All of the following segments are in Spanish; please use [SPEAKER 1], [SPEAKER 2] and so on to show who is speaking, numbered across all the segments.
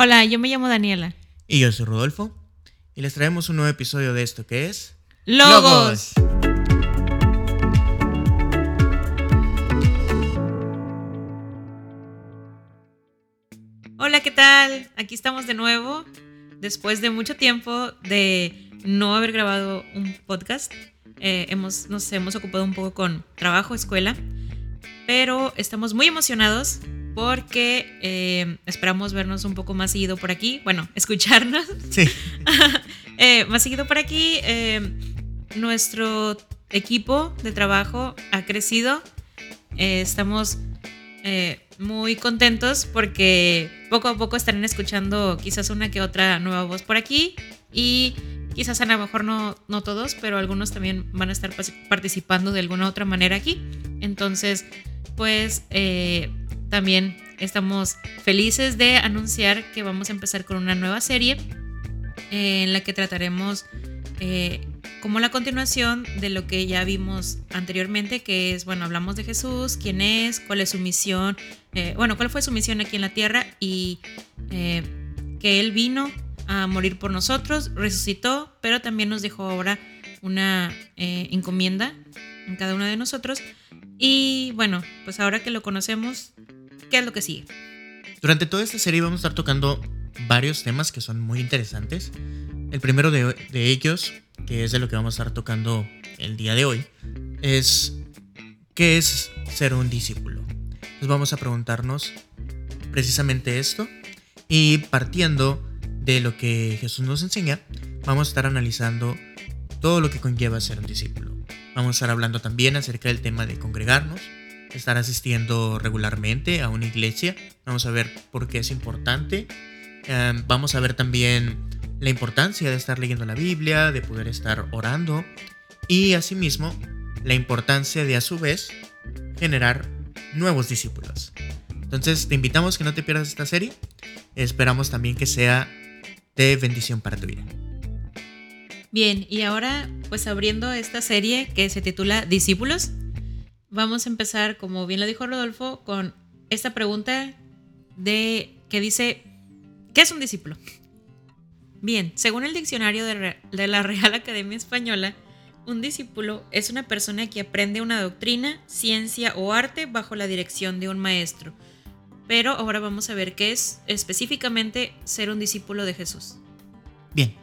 [SPEAKER 1] Hola, yo me llamo Daniela.
[SPEAKER 2] Y yo soy Rodolfo. Y les traemos un nuevo episodio de esto que es...
[SPEAKER 1] Logos. Hola, ¿qué tal? Aquí estamos de nuevo. Después de mucho tiempo de no haber grabado un podcast, eh, hemos, nos hemos ocupado un poco con trabajo, escuela, pero estamos muy emocionados porque eh, esperamos vernos un poco más seguido por aquí, bueno, escucharnos.
[SPEAKER 2] Sí.
[SPEAKER 1] Eh, más seguido por aquí. nuestro equipo de trabajo ha crecido. estamos muy contentos porque poco a poco estarán escuchando quizás una que otra nueva voz por aquí y quizás a lo mejor no, no todos, pero algunos también van a estar participando de alguna otra manera aquí. Entonces, pues eh, también estamos felices de anunciar que vamos a empezar con una nueva serie eh, en la que trataremos eh, como la continuación de lo que ya vimos anteriormente, que es, bueno, hablamos de Jesús, quién es, cuál es su misión, bueno, cuál fue su misión aquí en la tierra y que Él vino a morir por nosotros, resucitó, pero también nos dejó ahora una encomienda en cada uno de nosotros. Y bueno, pues ahora que lo conocemos, ¿qué es lo que sigue?
[SPEAKER 2] Durante toda esta serie vamos a estar tocando varios temas que son muy interesantes. El primero de, ellos, que es de lo que vamos a estar tocando el día de hoy, es ¿qué es ser un discípulo? Nos vamos a preguntarnos precisamente esto y partiendo de lo que Jesús nos enseña, vamos a estar analizando todo lo que conlleva ser un discípulo. Vamos a estar hablando también acerca del tema de congregarnos, estar asistiendo regularmente a una iglesia. Vamos a ver por qué es importante. Em, vamos a ver también la importancia de estar leyendo la Biblia, de poder estar orando y asimismo la importancia de a su vez generar nuevos discípulos. Entonces te invitamos que no te pierdas esta serie. Esperamos también que sea de bendición para tu vida.
[SPEAKER 1] Bien, y ahora pues abriendo esta serie que se titula Discípulos, vamos a empezar, como bien lo dijo Rodolfo, con esta pregunta de que dice, ¿qué es un discípulo? Bien, según el diccionario de, la Real Academia Española, un discípulo es una persona que aprende una doctrina, ciencia o arte bajo la dirección de un maestro. Pero ahora vamos a ver qué es específicamente ser un discípulo de Jesús.
[SPEAKER 2] Bien,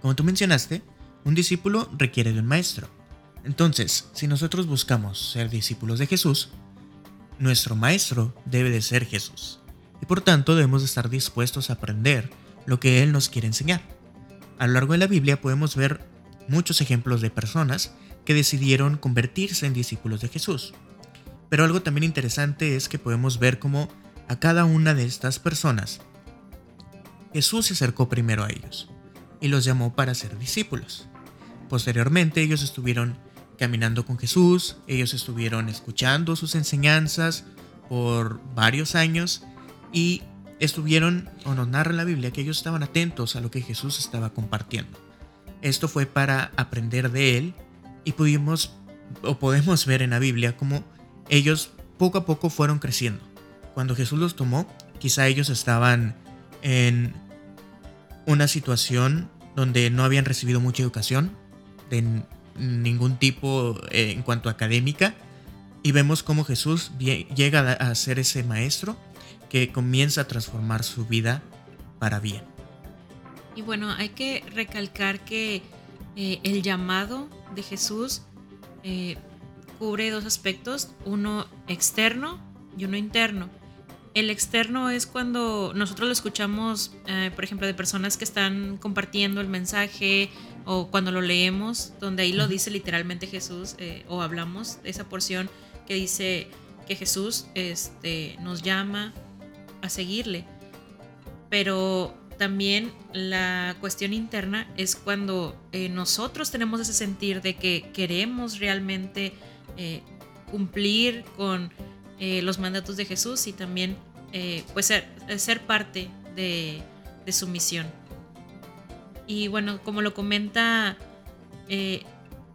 [SPEAKER 2] como tú mencionaste, un discípulo requiere de un maestro. Entonces, si nosotros buscamos ser discípulos de Jesús, nuestro maestro debe de ser Jesús. Y por tanto debemos estar dispuestos a aprender lo que Él nos quiere enseñar. A lo largo de la Biblia podemos ver muchos ejemplos de personas que decidieron convertirse en discípulos de Jesús. Pero algo también interesante es que podemos ver cómo a cada una de estas personas Jesús se acercó primero a ellos y los llamó para ser discípulos. Posteriormente ellos estuvieron caminando con Jesús, ellos estuvieron escuchando sus enseñanzas por varios años y estuvieron, o nos narra la Biblia, que ellos estaban atentos a lo que Jesús estaba compartiendo. Esto fue para aprender de él y pudimos o podemos ver en la Biblia cómo ellos poco a poco fueron creciendo. Cuando Jesús los tomó, quizá ellos estaban en una situación donde no habían recibido mucha educación ningún tipo eh, en cuanto académica y vemos cómo Jesús llega a ser ese maestro que comienza a transformar su vida para bien.
[SPEAKER 1] Y bueno, hay que recalcar que eh, el llamado de Jesús eh, cubre dos aspectos, uno externo y uno interno. El externo es cuando nosotros lo escuchamos, por ejemplo, de personas que están compartiendo el mensaje o cuando lo leemos, donde ahí lo dice literalmente Jesús, eh, o hablamos de esa porción que dice que Jesús este, nos llama a seguirle. Pero también la cuestión interna es cuando eh, nosotros tenemos ese sentir de que queremos realmente cumplir con eh, los mandatos de Jesús y también eh, pues ser, ser parte de, su misión. Y bueno, como lo comenta eh,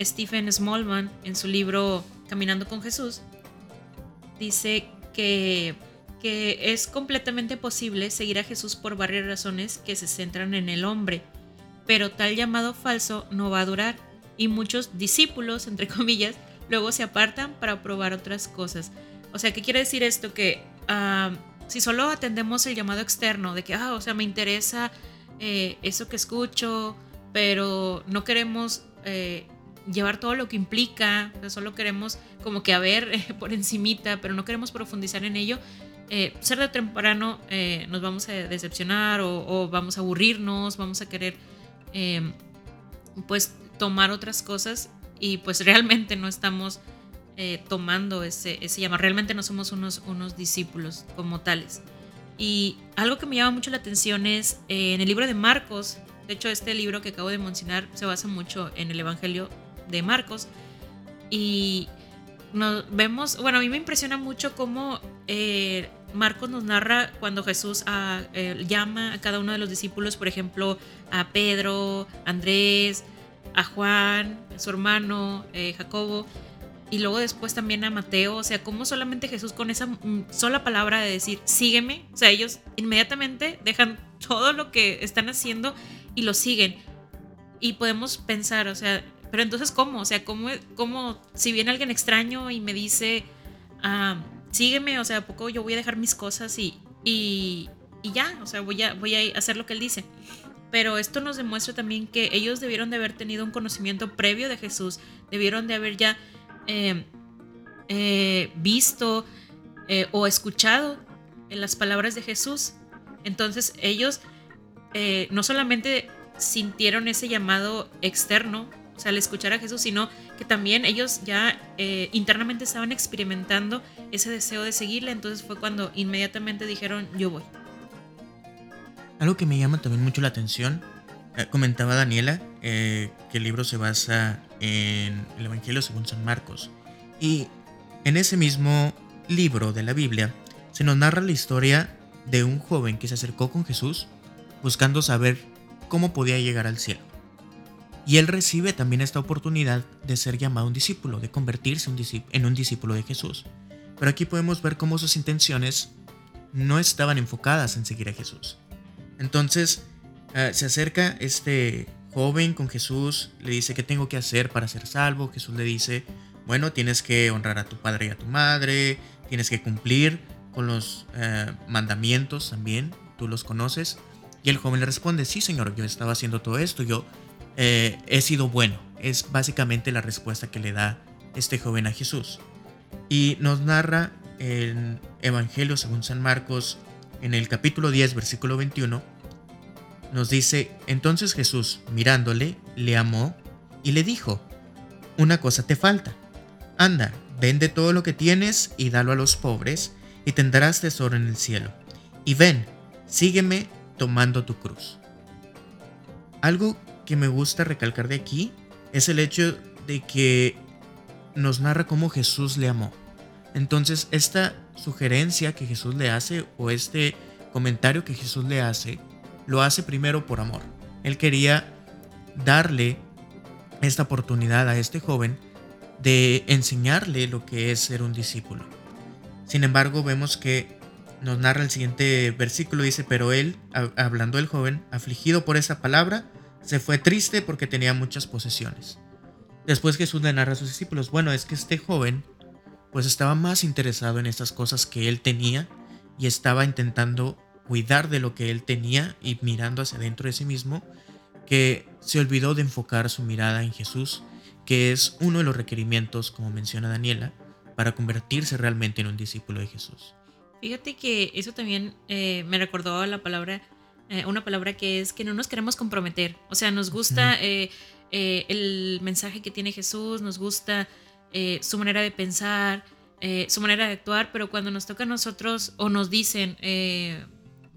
[SPEAKER 1] Stephen Smallman en su libro Caminando con Jesús, dice que que es completamente posible seguir a Jesús por varias razones que se centran en el hombre, pero tal llamado falso no va a durar y muchos discípulos, entre comillas, luego se apartan para probar otras cosas. O sea, ¿qué quiere decir esto? Que ah, si solo atendemos el llamado externo de que, ah, o sea, me interesa eh, eso que escucho, pero no queremos eh, llevar todo lo que implica, solo queremos como que a ver por encimita, pero no queremos profundizar en ello, eh, ser de temprano nos vamos a decepcionar o, vamos a aburrirnos, vamos a querer pues tomar otras cosas y pues realmente no estamos tomando ese, ese llamado, realmente no somos unos discípulos como tales. Y algo que me llama mucho la atención es eh, en el libro de Marcos, de hecho este libro que acabo de mencionar se basa mucho en el Evangelio de Marcos, y nos vemos, bueno, a mí me impresiona mucho cómo eh, Marcos nos narra cuando Jesús ah, eh, llama a cada uno de los discípulos, por ejemplo, a Pedro, Andrés, a Juan, a su hermano, Jacobo, y luego después también a Mateo, o sea, como solamente Jesús con esa mm, sola palabra de decir, sígueme, o sea, ellos inmediatamente dejan todo lo que están haciendo y lo siguen. Y podemos pensar, o sea, pero entonces ¿cómo? O sea, ¿cómo, cómo si viene alguien extraño y me dice, ah, sígueme, o sea, ¿a poco yo voy a dejar mis cosas y, y, y ya? O sea, voy a, voy a hacer lo que él dice. Pero esto nos demuestra también que ellos debieron de haber tenido un conocimiento previo de Jesús, debieron de haber ya eh, eh, visto eh, o escuchado en las palabras de Jesús. Entonces ellos no solamente sintieron ese llamado externo, o sea, al escuchar a Jesús, sino que también ellos ya internamente estaban experimentando ese deseo de seguirle. Entonces fue cuando inmediatamente dijeron, yo voy.
[SPEAKER 2] Algo que me llama también mucho la atención, comentaba Daniela, que el libro se basa en el Evangelio según San Marcos. Y en ese mismo libro de la Biblia se nos narra la historia de un joven que se acercó con Jesús buscando saber cómo podía llegar al cielo. Y él recibe también esta oportunidad de ser llamado un discípulo, de convertirse en un discípulo de Jesús. Pero aquí podemos ver cómo sus intenciones no estaban enfocadas en seguir a Jesús. Entonces eh, se acerca este joven con Jesús, le dice, ¿qué tengo que hacer para ser salvo? Jesús le dice, bueno, tienes que honrar a tu padre y a tu madre, tienes que cumplir con los eh, mandamientos también, tú los conoces. Y el joven le responde, sí señor, yo estaba haciendo todo esto, yo eh, he sido bueno. Es básicamente la respuesta que le da este joven a Jesús. Y nos narra el Evangelio según San Marcos en el capítulo 10, versículo 21, nos dice, entonces Jesús, mirándole, le amó y le dijo, una cosa te falta. Anda, vende todo lo que tienes y dalo a los pobres, y tendrás tesoro en el cielo. Y ven, sígueme tomando tu cruz. Algo que me gusta recalcar de aquí es el hecho de que nos narra cómo Jesús le amó. Entonces, esta sugerencia que Jesús le hace o este comentario que Jesús le hace lo hace primero por amor. Él quería darle esta oportunidad a este joven de enseñarle lo que es ser un discípulo. Sin embargo, vemos que nos narra el siguiente versículo, dice, pero él, hablando el joven, afligido por esa palabra, se fue triste porque tenía muchas posesiones. Después Jesús le narra a sus discípulos, bueno, es que este joven pues estaba más interesado en estas cosas que él tenía y estaba intentando cuidar de lo que él tenía y mirando hacia adentro de sí mismo, que se olvidó de enfocar su mirada en Jesús, que es uno de los requerimientos, como menciona Daniela, para convertirse realmente en un discípulo de Jesús.
[SPEAKER 1] Fíjate que eso también eh, me recordó la palabra, eh, una palabra que es que no nos queremos comprometer. O sea, nos gusta eh, el mensaje que tiene Jesús, nos gusta su manera de pensar, su manera de actuar, pero cuando nos toca a nosotros o nos dicen,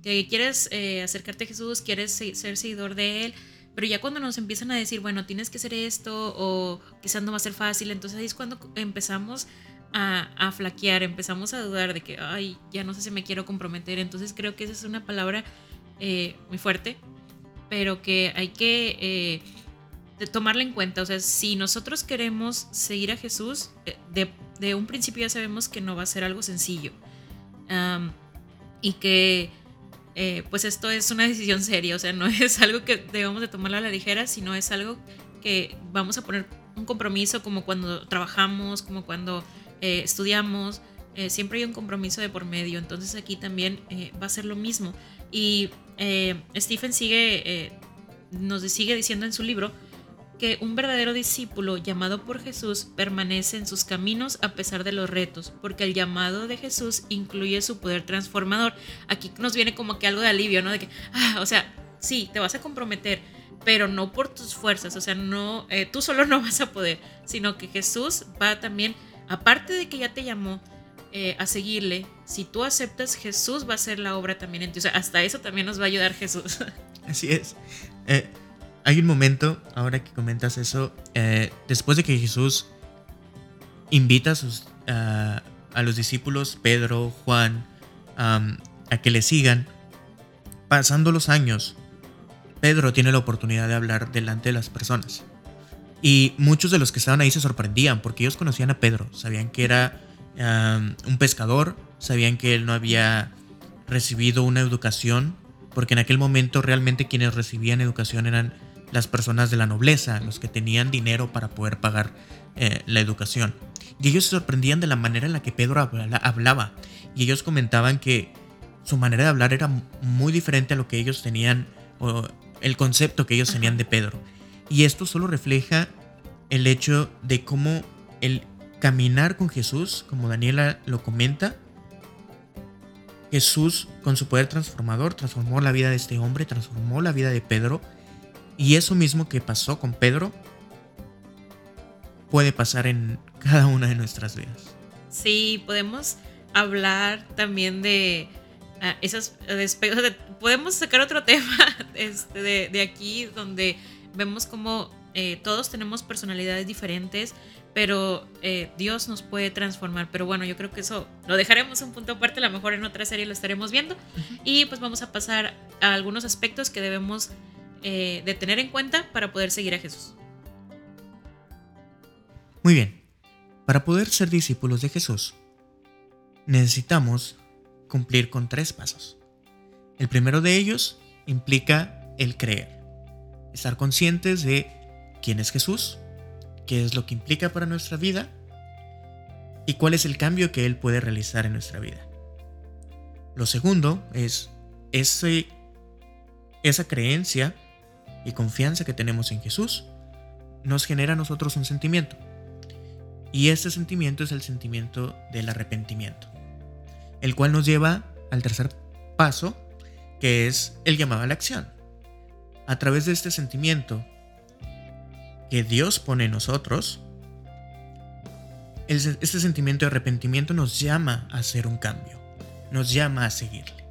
[SPEAKER 1] que quieres eh, acercarte a Jesús, quieres ser seguidor de Él, pero ya cuando nos empiezan a decir, bueno, tienes que hacer esto o quizás no va a ser fácil, entonces ahí es cuando empezamos a, flaquear, empezamos a dudar de que, ay, ya no sé si me quiero comprometer, entonces creo que esa es una palabra eh, muy fuerte, pero que hay que eh, tomarla en cuenta, o sea, si nosotros queremos seguir a Jesús, de, un principio ya sabemos que no va a ser algo sencillo y que eh, pues esto es una decisión seria, o sea, no es algo que debamos de tomarlo a la ligera, sino es algo que vamos a poner un compromiso como cuando trabajamos, como cuando eh, estudiamos, eh, siempre hay un compromiso de por medio, entonces aquí también va a ser lo mismo. Y Stephen sigue, nos sigue diciendo en su libro, que un verdadero discípulo llamado por Jesús permanece en sus caminos a pesar de los retos, porque el llamado de Jesús incluye su poder transformador. Aquí nos viene como que algo de alivio, ¿no? De que, ah, o sea, sí, te vas a comprometer, pero no por tus fuerzas, o sea, no, eh, tú solo no vas a poder, sino que Jesús va también, aparte de que ya te llamó eh, a seguirle, si tú aceptas, Jesús va a hacer la obra también en ti, o sea, hasta eso también nos va a ayudar Jesús.
[SPEAKER 2] Así es. Eh, hay un momento, ahora que comentas eso, eh, después de que Jesús invita a, sus, a los discípulos, Pedro, Juan, a que le sigan, pasando los años, Pedro tiene la oportunidad de hablar delante de las personas. Y muchos de los que estaban ahí se sorprendían porque ellos conocían a Pedro, sabían que era un pescador, sabían que él no había recibido una educación, porque en aquel momento realmente quienes recibían educación eran las personas de la nobleza, los que tenían dinero para poder pagar eh, la educación. Y ellos se sorprendían de la manera en la que Pedro hablaba. Y ellos comentaban que su manera de hablar era muy diferente a lo que ellos tenían, o el concepto que ellos tenían de Pedro. Y esto solo refleja el hecho de cómo el caminar con Jesús, como Daniela lo comenta, Jesús con su poder transformador transformó la vida de este hombre, transformó la vida de Pedro y eso mismo que pasó con Pedro puede pasar en cada una de nuestras vidas.
[SPEAKER 1] Sí, podemos hablar también de uh, esas de, podemos sacar otro tema este, de, aquí donde vemos como eh, todos tenemos personalidades diferentes, pero eh, Dios nos puede transformar. Pero bueno, yo creo que eso lo dejaremos un punto aparte, a lo mejor en otra serie lo estaremos viendo. Y pues vamos a pasar a algunos aspectos que debemos eh, de tener en cuenta para poder seguir a Jesús.
[SPEAKER 2] Muy bien, para poder ser discípulos de Jesús, necesitamos cumplir con tres pasos. El primero de ellos implica el creer, estar conscientes de quién es Jesús, qué es lo que implica para nuestra vida y cuál es el cambio que Él puede realizar en nuestra vida. Lo segundo es esa creencia y confianza que tenemos en Jesús nos genera a nosotros un sentimiento. Y este sentimiento es el sentimiento del arrepentimiento, el cual nos lleva al tercer paso, que es el llamado a la acción. A través de este sentimiento que Dios pone en nosotros, este sentimiento de arrepentimiento nos llama a hacer un cambio, nos llama a seguirle.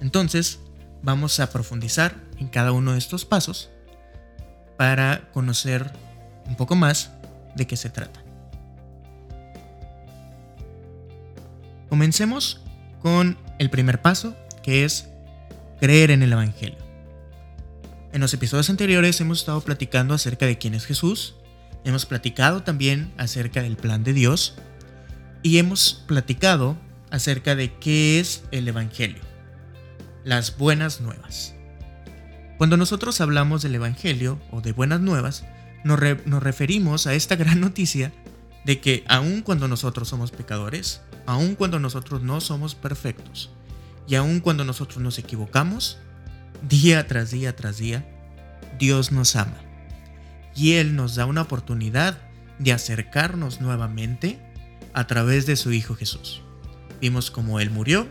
[SPEAKER 2] Entonces, vamos a profundizar en cada uno de estos pasos para conocer un poco más de qué se trata. Comencemos con el primer paso, que es creer en el Evangelio. En los episodios anteriores hemos estado platicando acerca de quién es Jesús, hemos platicado también acerca del plan de Dios y hemos platicado acerca de qué es el Evangelio las buenas nuevas. Cuando nosotros hablamos del Evangelio o de buenas nuevas, nos, referimos a esta gran noticia de que aun cuando nosotros somos pecadores, aun cuando nosotros no somos perfectos, y aun cuando nosotros nos equivocamos, día tras día tras día, Dios nos ama. Y Él nos da una oportunidad de acercarnos nuevamente a través de su Hijo Jesús. Vimos cómo Él murió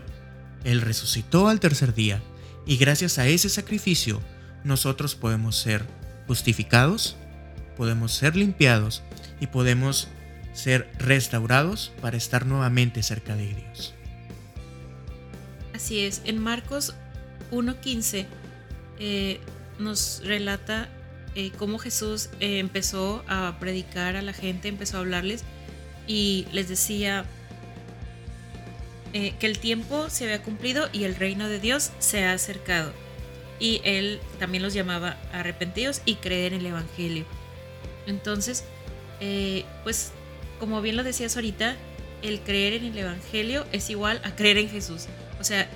[SPEAKER 2] él resucitó al tercer día y gracias a ese sacrificio nosotros podemos ser justificados, podemos ser limpiados y podemos ser restaurados para estar nuevamente cerca de Dios.
[SPEAKER 1] Así es, en Marcos 1.15 eh, nos relata eh, cómo Jesús eh, empezó a predicar a la gente, empezó a hablarles y les decía, eh, que el tiempo se había cumplido y el reino de Dios se ha acercado. Y él también los llamaba arrepentidos y creer en el Evangelio. Entonces, eh, pues como bien lo decías ahorita, el creer en el Evangelio es igual a creer en Jesús. O sea,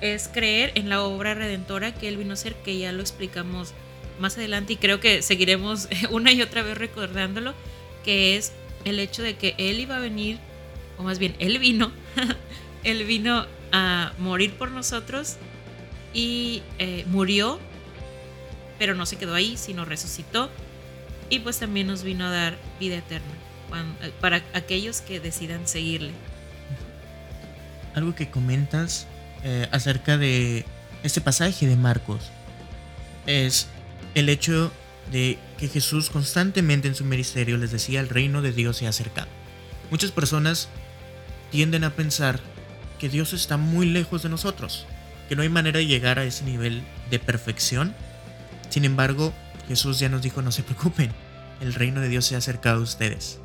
[SPEAKER 1] es creer en la obra redentora que Él vino a hacer, que ya lo explicamos más adelante y creo que seguiremos una y otra vez recordándolo, que es el hecho de que Él iba a venir, o más bien, Él vino, Él vino a morir por nosotros y eh, murió, pero no se quedó ahí, sino resucitó y pues también nos vino a dar vida eterna eh, para aquellos que decidan seguirle.
[SPEAKER 2] Algo que comentas eh, acerca de este pasaje de Marcos es el hecho de que Jesús constantemente en su ministerio les decía el reino de Dios se ha acercado. Muchas personas tienden a pensar que Dios está muy lejos de nosotros, que no hay manera de llegar a ese nivel de perfección. Sin embargo, Jesús ya nos dijo, no se preocupen, el reino de Dios se ha acercado a ustedes.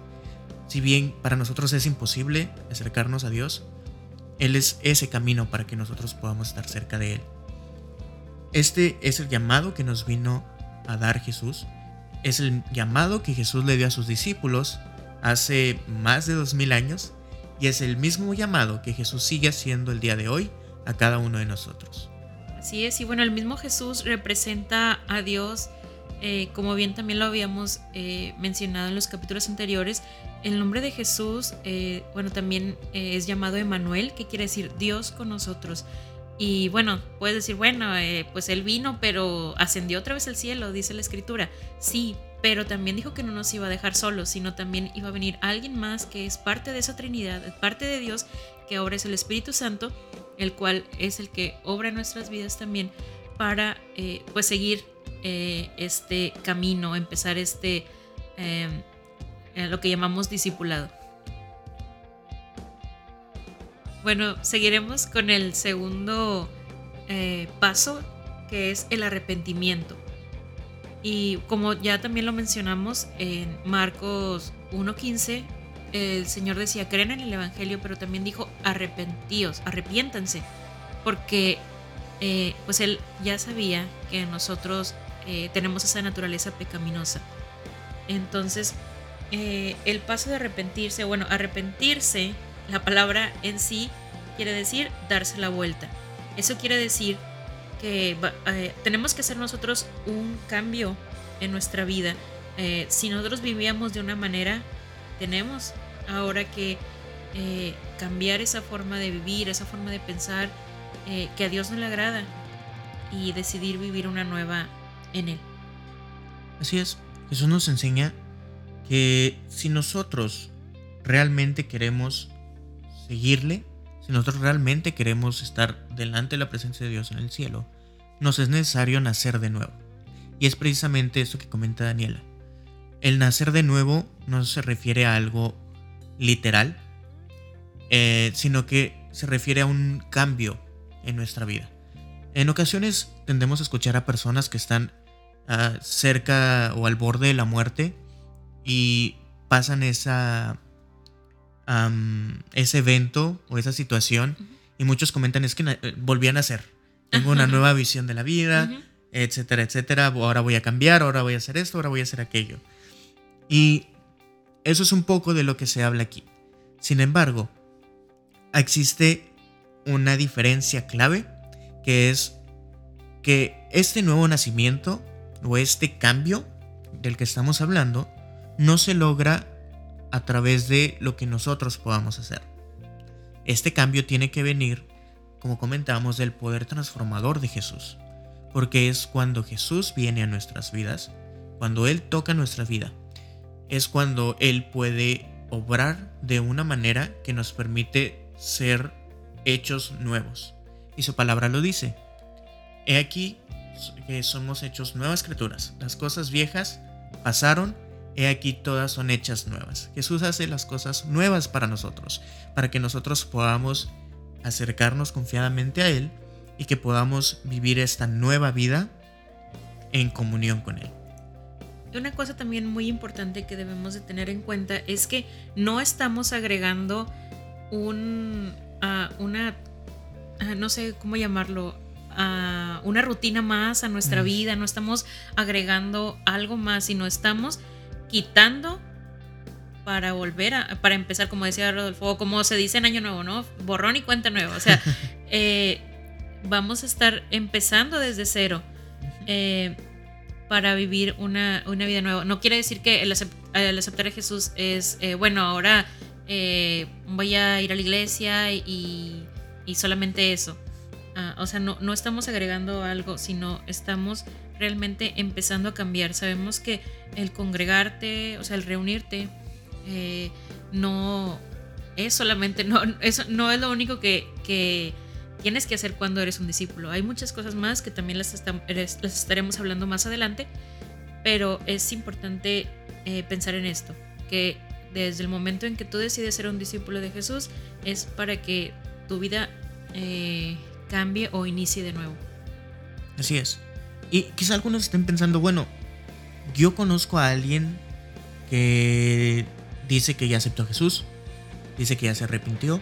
[SPEAKER 2] Si bien para nosotros es imposible acercarnos a Dios, Él es ese camino para que nosotros podamos estar cerca de Él. Este es el llamado que nos vino a dar Jesús. Es el llamado que Jesús le dio a sus discípulos hace más de dos mil años y es el mismo llamado que Jesús sigue haciendo el día de hoy a cada uno de nosotros.
[SPEAKER 1] Así es, y bueno, el mismo Jesús representa a Dios, eh, como bien también lo habíamos eh, mencionado en los capítulos anteriores, el nombre de Jesús, eh, bueno, también es llamado Emanuel, que quiere decir Dios con nosotros. Y bueno, puedes decir, bueno, pues él vino, pero ascendió otra vez al cielo, dice la escritura. Sí, pero también dijo que no nos iba a dejar solos, sino también iba a venir alguien más que es parte de esa Trinidad, parte de Dios, que ahora es el Espíritu Santo, el cual es el que obra en nuestras vidas también para eh, pues seguir eh, este camino, empezar este, em, eh, lo que llamamos discipulado. Bueno, seguiremos con el segundo paso, que es el arrepentimiento. Y como ya también lo mencionamos en Marcos 1.15, el Señor decía, creen en el Evangelio, pero también dijo, arrepentíos, arrepiéntanse, porque eh, pues Él ya sabía que nosotros eh, tenemos esa naturaleza pecaminosa. Entonces, eh, el paso de arrepentirse, bueno, arrepentirse, la palabra en sí quiere decir darse la vuelta. Eso quiere decir que tenemos que hacer nosotros un cambio en nuestra vida. Si nosotros vivíamos de una manera, tenemos ahora que eh, cambiar esa forma de vivir, esa forma de pensar que a Dios no le agrada y decidir vivir una nueva en Él.
[SPEAKER 2] Así es, Jesús nos enseña que si nosotros realmente queremos seguirle, si nosotros realmente queremos estar delante de la presencia de Dios en el cielo, nos es necesario nacer de nuevo. Y es precisamente eso que comenta Daniela. El nacer de nuevo no se refiere a algo literal, eh, sino que se refiere a un cambio en nuestra vida. En ocasiones tendemos a escuchar a personas que están ah, cerca o al borde de la muerte y pasan esa ese evento o esa situación y muchos comentan es que eh, volvían a nacer. Tengo una nueva visión de la vida, etcétera, etcétera. Ahora voy a cambiar, ahora voy a hacer esto, ahora voy a hacer aquello. Y eso es un poco de lo que se habla aquí. Sin embargo, existe una diferencia clave que es que este nuevo nacimiento o este cambio del que estamos hablando no se logra a través de lo que nosotros podamos hacer. Este cambio tiene que venir, como comentábamos, del poder transformador de Jesús, porque es cuando Jesús viene a nuestras vidas, cuando Él toca nuestra vida, es cuando Él puede obrar de una manera que nos permite ser hechos nuevos. Y su palabra lo dice. He aquí que somos hechos nuevas criaturas. Las cosas viejas pasaron he aquí todas son hechas nuevas. Jesús hace las cosas nuevas para nosotros, para que nosotros podamos acercarnos confiadamente a Él y que podamos vivir esta nueva vida en comunión con Él.
[SPEAKER 1] Una cosa también muy importante que debemos de tener en cuenta es que no estamos agregando un, una, no sé cómo llamarlo, una rutina más a nuestra mm. vida, no estamos agregando algo más, sino estamos quitando para volver a, para empezar, como decía Rodolfo, como se dice en Año Nuevo, ¿no? Borrón y cuenta nueva. O sea, eh, vamos a estar empezando desde cero eh, para vivir una, vida nueva. No quiere decir que el, aceptar a Jesús es, eh, bueno, ahora eh, voy a ir a la iglesia y, solamente eso. Ah, o sea, no, no estamos agregando algo, sino estamos realmente empezando a cambiar. Sabemos que el congregarte, o sea, el reunirte, no es solamente, no, eso no es lo único que, que tienes que hacer cuando eres un discípulo. Hay muchas cosas más que también las, las estaremos hablando más adelante, pero es importante eh, pensar en esto, que desde el momento en que tú decides ser un discípulo de Jesús es para que tu vida eh, cambie o inicie de nuevo.
[SPEAKER 2] Así es. Y quizá algunos estén pensando, bueno, yo conozco a alguien que dice que ya aceptó a Jesús, dice que ya se arrepintió,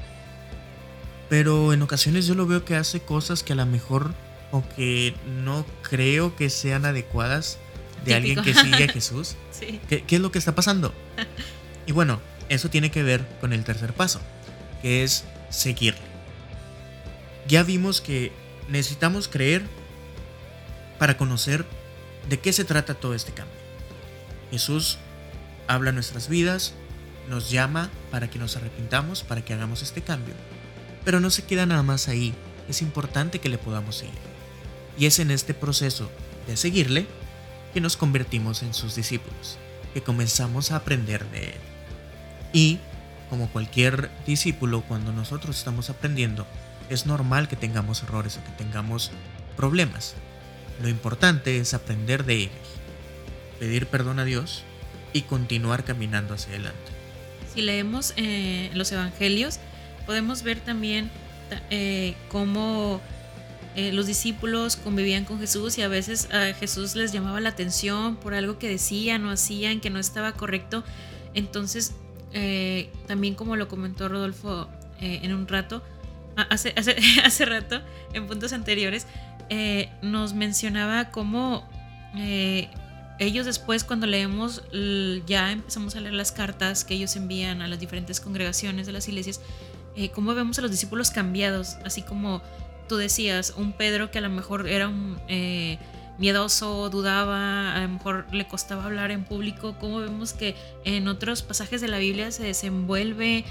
[SPEAKER 2] pero en ocasiones yo lo veo que hace cosas que a lo mejor o que no creo que sean adecuadas de alguien que sigue a Jesús. ¿Qué, es lo que está pasando? Y bueno, eso tiene que ver con el tercer paso, que es seguirle. Ya vimos que necesitamos creer para conocer de qué se trata todo este cambio. Jesús habla nuestras vidas, nos llama para que nos arrepintamos, para que hagamos este cambio. Pero no se queda nada más ahí, es importante que le podamos seguir. Y es en este proceso de seguirle que nos convertimos en sus discípulos, que comenzamos a aprender de él. Y, como cualquier discípulo, cuando nosotros estamos aprendiendo, es normal que tengamos errores o que tengamos problemas. Lo importante es aprender de ellos, pedir perdón a Dios y continuar caminando hacia adelante.
[SPEAKER 1] Si leemos eh, los evangelios, podemos ver también eh, cómo eh, los discípulos convivían con Jesús y a veces a Jesús les llamaba la atención por algo que decían o hacían que no estaba correcto. Entonces, eh, también como lo comentó Rodolfo en un rato, hace, hace, hace, rato, en puntos anteriores, nos mencionaba cómo ellos después cuando leemos, ya empezamos a leer las cartas que ellos envían a las diferentes congregaciones de las iglesias, eh, cómo vemos a los discípulos cambiados, así como tú decías, un Pedro que a lo mejor era un, eh, miedoso, dudaba, a lo mejor le costaba hablar en público, cómo vemos que en otros pasajes de la Biblia se desenvuelve,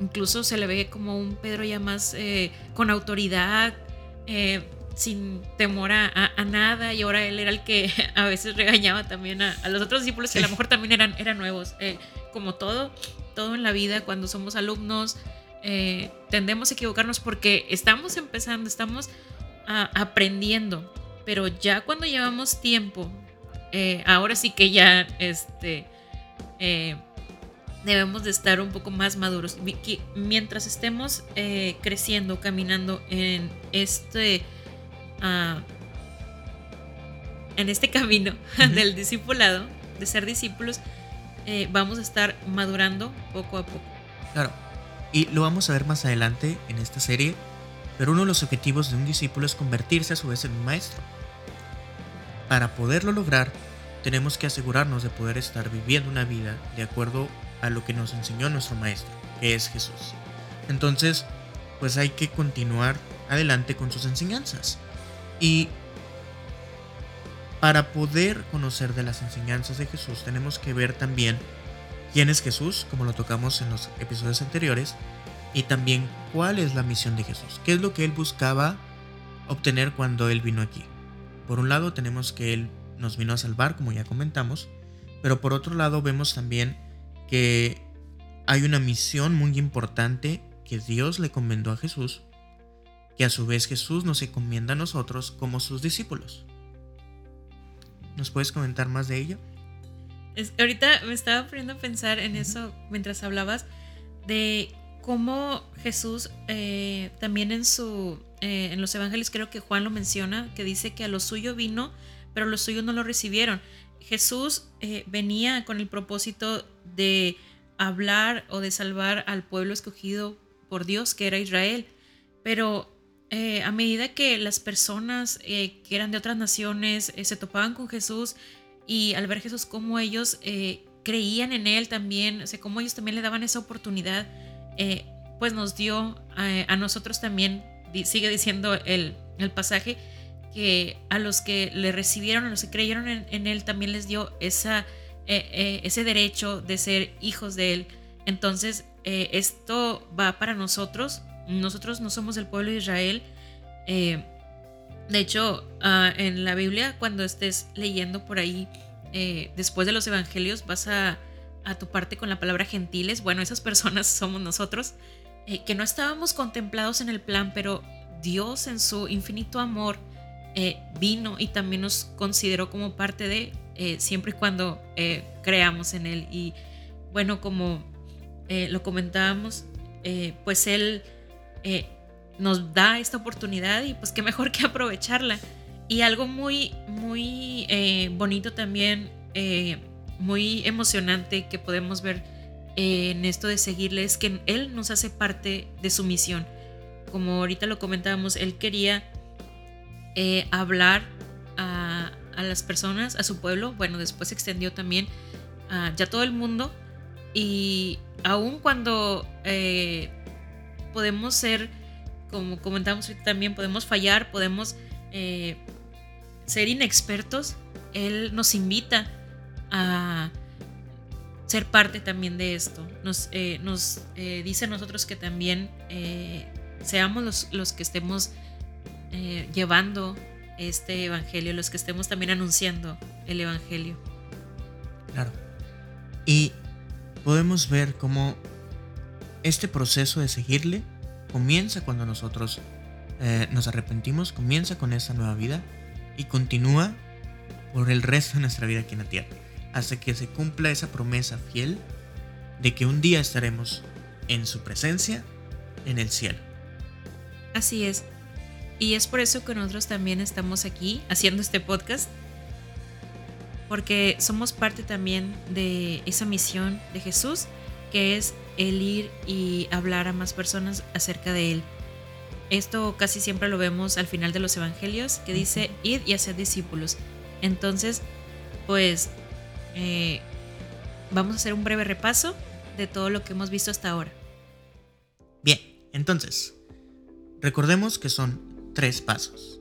[SPEAKER 1] incluso se le ve como un Pedro ya más eh, con autoridad, sin temor a, nada, y ahora él era el que a veces regañaba también a, los otros discípulos que a lo mejor también eran, eran nuevos, como todo todo en la vida, cuando somos alumnos, eh, tendemos a equivocarnos porque estamos empezando, estamos ah, aprendiendo, pero ya cuando llevamos tiempo, eh, ahora sí que ya este, eh, debemos de estar un poco más maduros. Mientras estemos creciendo, caminando en este... Ah, en este camino del discipulado, de ser discípulos, eh, vamos a estar madurando poco a poco.
[SPEAKER 2] Claro, y lo vamos a ver más adelante en esta serie, pero uno de los objetivos de un discípulo es convertirse a su vez en un maestro. Para poderlo lograr, tenemos que asegurarnos de poder estar viviendo una vida de acuerdo a lo que nos enseñó nuestro maestro, que es Jesús. Entonces, pues hay que continuar adelante con sus enseñanzas. Y para poder conocer de las enseñanzas de Jesús tenemos que ver también quién es Jesús, como lo tocamos en los episodios anteriores, y también cuál es la misión de Jesús, qué es lo que él buscaba obtener cuando él vino aquí. Por un lado tenemos que él nos vino a salvar, como ya comentamos, pero por otro lado vemos también que hay una misión muy importante que Dios le encomendó a Jesús, que a su vez Jesús nos encomienda a nosotros como sus discípulos. ¿Nos puedes comentar más de ello?
[SPEAKER 1] ahorita me estaba poniendo a pensar en eso mientras hablabas de cómo Jesús eh, también en su eh, en los evangelios creo que Juan lo menciona que dice que a lo suyo vino pero los suyos no lo recibieron Jesús eh, venía con el propósito de hablar o de salvar al pueblo escogido por Dios que era Israel pero eh, a medida que las personas eh, que eran de otras naciones eh, se topaban con Jesús y al ver Jesús como ellos creían en Él también, o sea, como ellos también le daban esa oportunidad, pues nos dio a nosotros también sigue diciendo el, pasaje, que a los que le recibieron, a los que creyeron en, Él, también les dio esa, ese derecho de ser hijos de Él. Entonces, esto va para nosotros. Nosotros no somos el pueblo de Israel. de hecho, ah, en la Biblia, cuando estés leyendo por ahí, después de los evangelios, vas a, a toparte con la palabra gentiles. Bueno, esas personas somos nosotros. Eh, que no estábamos contemplados en el plan, pero Dios en su infinito amor eh, vino y también nos consideró como parte de, eh, siempre y cuando creamos en Él. Y bueno, como lo comentábamos, pues Él nos da esta oportunidad y pues qué mejor que aprovecharla. Y algo muy, muy bonito también, muy emocionante que podemos ver en esto de seguirle es que Él nos hace parte de su misión. Como ahorita lo comentábamos, Él quería eh, hablar a, las personas, a su pueblo. Bueno, después extendió también a ya todo el mundo. Y aun cuando eh, podemos ser, como comentamos también, podemos fallar, podemos eh, ser inexpertos, Él nos invita a ser parte también de esto. Nos, eh, nos eh, dice a nosotros que también seamos los, los, que estemos llevando este evangelio, los que estemos también anunciando el evangelio.
[SPEAKER 2] Claro. Y podemos ver cómo este proceso de seguirle comienza cuando nosotros nos arrepentimos, comienza con esa nueva vida y continúa por el resto de nuestra vida aquí en la tierra hasta que se cumpla esa promesa fiel de que un día estaremos en su presencia en el cielo.
[SPEAKER 1] Así es. Y es por eso que nosotros también estamos aquí haciendo este podcast, porque somos parte también de esa misión de Jesús, que es el ir y hablar a más personas acerca de Él. Esto casi siempre lo vemos al final de los evangelios, que dice, id y hacer discípulos. Entonces, pues eh, vamos a hacer un breve repaso de todo lo que hemos visto hasta ahora.
[SPEAKER 2] Bien, entonces, recordemos que son tres pasos.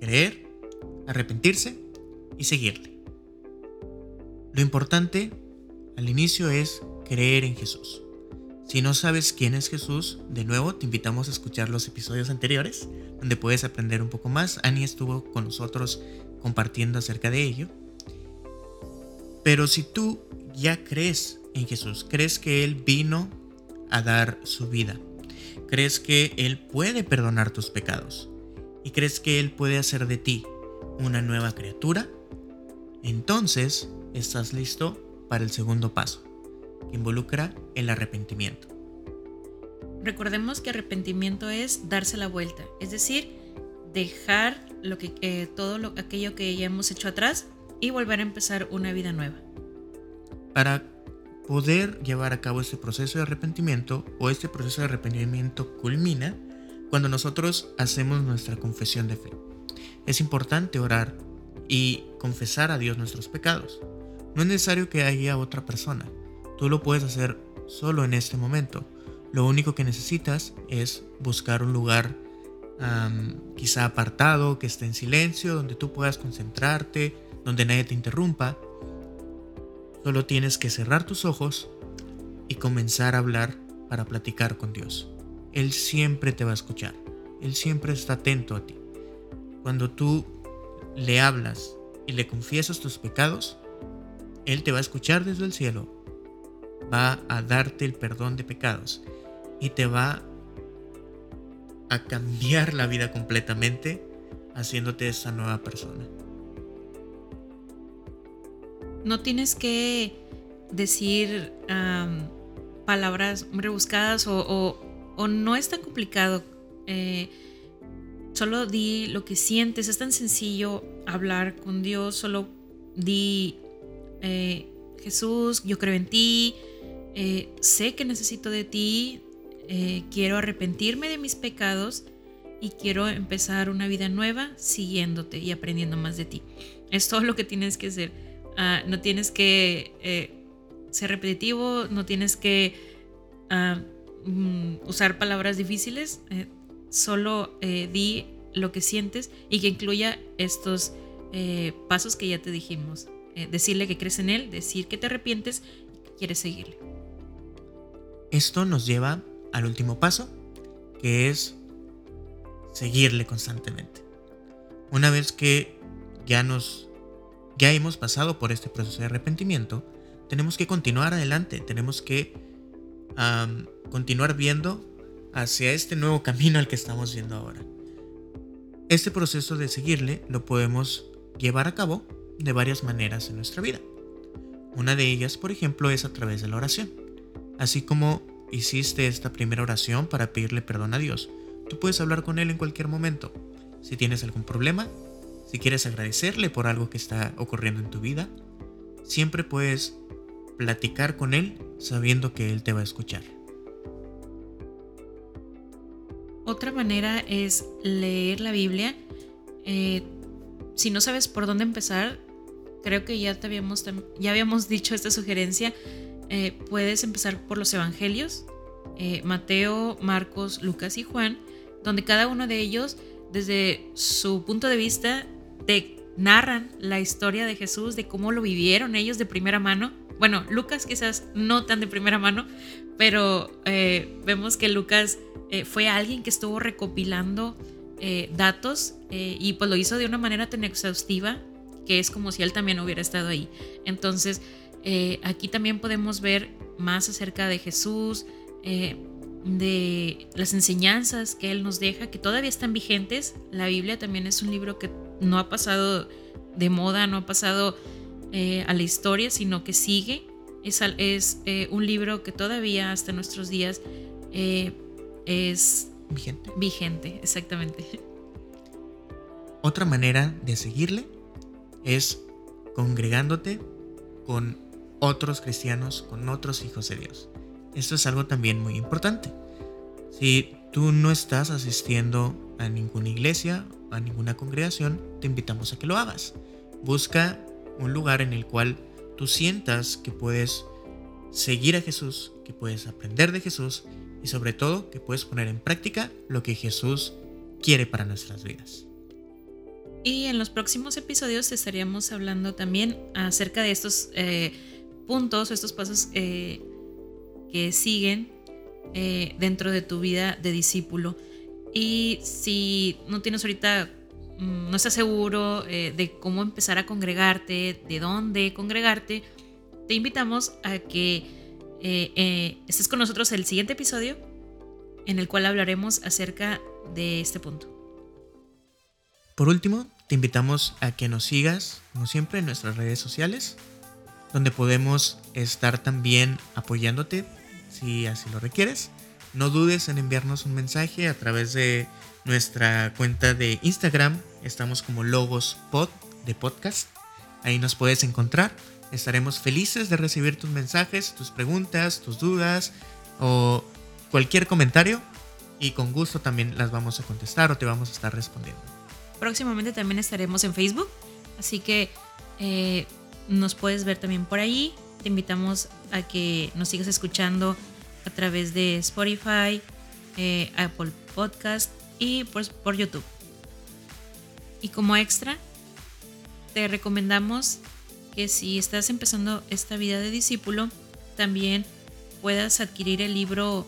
[SPEAKER 2] Creer, arrepentirse y seguirle. Lo importante al inicio es creer en Jesús. Si no sabes quién es Jesús, de nuevo te invitamos a escuchar los episodios anteriores, donde puedes aprender un poco más. Annie estuvo con nosotros compartiendo acerca de ello. Pero si tú ya crees en Jesús, crees que Él vino a dar su vida, crees que Él puede perdonar tus pecados y crees que Él puede hacer de ti una nueva criatura, entonces estás listo para el segundo paso, que involucra el arrepentimiento.
[SPEAKER 1] Recordemos que arrepentimiento es darse la vuelta, es decir, dejar lo que, eh, todo lo, aquello que ya hemos hecho atrás y volver a empezar una vida nueva.
[SPEAKER 2] Para poder llevar a cabo este proceso de arrepentimiento o este proceso de arrepentimiento culmina cuando nosotros hacemos nuestra confesión de fe. Es importante orar y confesar a Dios nuestros pecados. No es necesario que haya otra persona. Tú lo puedes hacer solo en este momento. Lo único que necesitas es buscar un lugar quizá apartado, que esté en silencio, donde tú puedas concentrarte, donde nadie te interrumpa. Solo tienes que cerrar tus ojos y comenzar a hablar para platicar con Dios. Él siempre te va a escuchar. Él siempre está atento a ti. Cuando tú le hablas y le confiesas tus pecados, Él te va a escuchar desde el cielo, va a darte el perdón de pecados y te va a cambiar la vida completamente haciéndote esa nueva persona.
[SPEAKER 1] No tienes que decir palabras rebuscadas o, no es tan complicado. Eh, solo di lo que sientes. Es tan sencillo hablar con Dios. Solo di, eh, Jesús, yo creo en ti. Eh, sé que necesito de ti. quiero arrepentirme de mis pecados y quiero empezar una vida nueva siguiéndote y aprendiendo más de ti. Es todo lo que tienes que hacer. Ah, no tienes que eh, ser repetitivo, no tienes que ah, mm, usar palabras difíciles. Eh, solo eh, di lo que sientes y que incluya estos eh, pasos que ya te dijimos. Eh, decirle que crees en Él, decir que te arrepientes y que quieres seguirle.
[SPEAKER 2] Esto nos lleva al último paso, que es seguirle constantemente. Una vez que ya nos ya hemos pasado por este proceso de arrepentimiento, tenemos que continuar adelante, tenemos que continuar viendo hacia este nuevo camino al que estamos viendo ahora. Este proceso de seguirle lo podemos llevar a cabo de varias maneras en nuestra vida. Una de ellas, por ejemplo, es a través de la oración. Así como hiciste esta primera oración para pedirle perdón a Dios, tú puedes hablar con Él en cualquier momento. Si tienes algún problema, si quieres agradecerle por algo que está ocurriendo en tu vida, siempre puedes platicar con Él sabiendo que Él te va a escuchar.
[SPEAKER 1] Otra manera es leer la Biblia. Eh, si no sabes por dónde empezar, creo que ya, te habíamos, ya habíamos dicho esta sugerencia. Eh, puedes empezar por los evangelios, eh, Mateo, Marcos, Lucas y Juan, donde cada uno de ellos, desde su punto de vista, te narran la historia de Jesús, de cómo lo vivieron ellos de primera mano. Bueno, Lucas quizás no tan de primera mano, pero eh, vemos que Lucas fue alguien que estuvo recopilando datos y pues lo hizo de una manera tan exhaustiva que es como si él también hubiera estado ahí. Entonces, eh, aquí también podemos ver más acerca de Jesús, eh, de las enseñanzas que Él nos deja, que todavía están vigentes. La Biblia también es un libro que no ha pasado de moda, no ha pasado eh, a la historia, sino que sigue. Es, es un libro que todavía hasta nuestros días es
[SPEAKER 2] vigente.
[SPEAKER 1] Vigente, exactamente.
[SPEAKER 2] Otra manera de seguirle es congregándote con otros cristianos, con otros hijos de Dios. Esto es algo también muy importante. Si tú no estás asistiendo a ninguna iglesia, a ninguna congregación, te invitamos a que lo hagas. Busca un lugar en el cual tú sientas que puedes seguir a Jesús, que puedes aprender de Jesús y sobre todo que puedes poner en práctica lo que Jesús quiere para nuestras vidas.
[SPEAKER 1] Y en los próximos episodios estaríamos hablando también acerca de estos eh, puntos, estos pasos eh, que siguen eh, dentro de tu vida de discípulo. Y si no tienes ahorita, mm, no estás seguro eh, de cómo empezar a congregarte, de dónde congregarte, te invitamos a que estés con nosotros el siguiente episodio en el cual hablaremos acerca de este punto.
[SPEAKER 2] Por último, te invitamos a que nos sigas, como siempre, en nuestras redes sociales donde podemos estar también apoyándote si así lo requieres. No dudes en enviarnos un mensaje a través de nuestra cuenta de Instagram. Estamos como Logos Pod de podcast. Ahí nos puedes encontrar. Estaremos felices de recibir tus mensajes, tus preguntas, tus dudas o cualquier comentario. Y con gusto también las vamos a contestar o te vamos a estar respondiendo.
[SPEAKER 1] Próximamente también estaremos en Facebook. Así que eh, nos puedes ver también por ahí. Te invitamos a que nos sigas escuchando a través de Spotify, eh, Apple Podcast y por, por YouTube. Y como extra, te recomendamos que si estás empezando esta vida de discípulo, también puedas adquirir el libro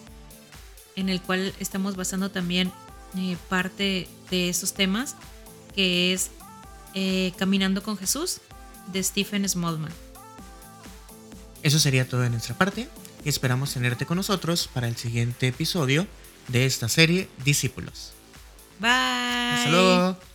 [SPEAKER 1] en el cual estamos basando también eh, parte de esos temas, que es eh, Caminando con Jesús, de Stephen Smallman.
[SPEAKER 2] Eso sería todo de nuestra parte y esperamos tenerte con nosotros para el siguiente episodio de esta serie Discípulos.
[SPEAKER 1] Bye.
[SPEAKER 2] Hasta luego.